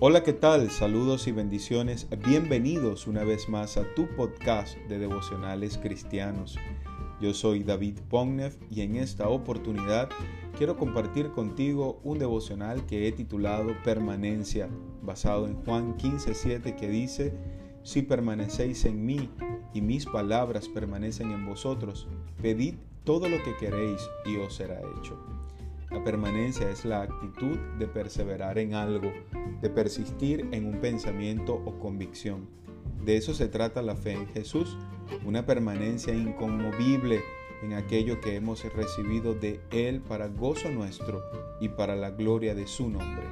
Hola, ¿qué tal? Saludos y bendiciones. Bienvenidos una vez más a tu podcast de devocionales cristianos. Yo soy David Pognev y en esta oportunidad quiero compartir contigo un devocional que he titulado Permanencia, basado en Juan 15:7 que dice, Si permanecéis en mí y mis palabras permanecen en vosotros, pedid todo lo que queréis y os será hecho. La permanencia es la actitud de perseverar en algo, de persistir en un pensamiento o convicción. De eso se trata la fe en Jesús, una permanencia inconmovible en aquello que hemos recibido de Él para gozo nuestro y para la gloria de su nombre.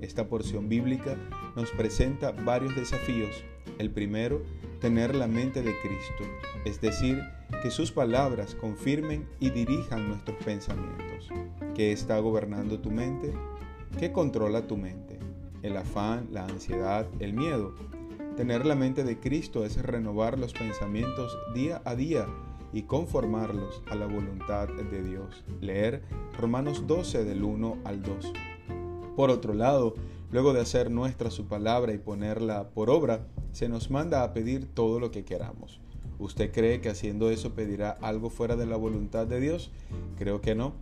Esta porción bíblica nos presenta varios desafíos. El primero, tener la mente de Cristo, es decir, que sus palabras confirmen y dirijan nuestros pensamientos. ¿Qué está gobernando tu mente? ¿Qué controla tu mente? El afán, la ansiedad, el miedo. Tener la mente de Cristo es renovar los pensamientos día a día y conformarlos a la voluntad de Dios. Leer Romanos 12 del 1 al 2. Por otro lado, luego de hacer nuestra su palabra y ponerla por obra, se nos manda a pedir todo lo que queramos. ¿Usted cree que haciendo eso pedirá algo fuera de la voluntad de Dios? Creo que no.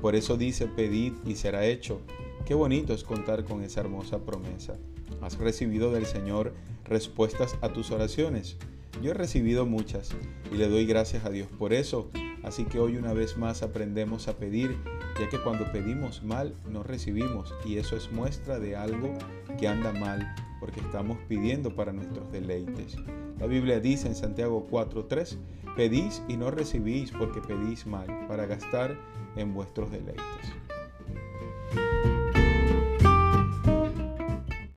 Por eso dice, pedid y será hecho. Qué bonito es contar con esa hermosa promesa. ¿Has recibido del Señor respuestas a tus oraciones? Yo he recibido muchas y le doy gracias a Dios por eso. Así que hoy una vez más aprendemos a pedir, ya que cuando pedimos mal no recibimos y eso es muestra de algo que anda mal porque estamos pidiendo para nuestros deleites. La Biblia dice en Santiago 4:3, pedís y no recibís porque pedís mal para gastar en vuestros deleites.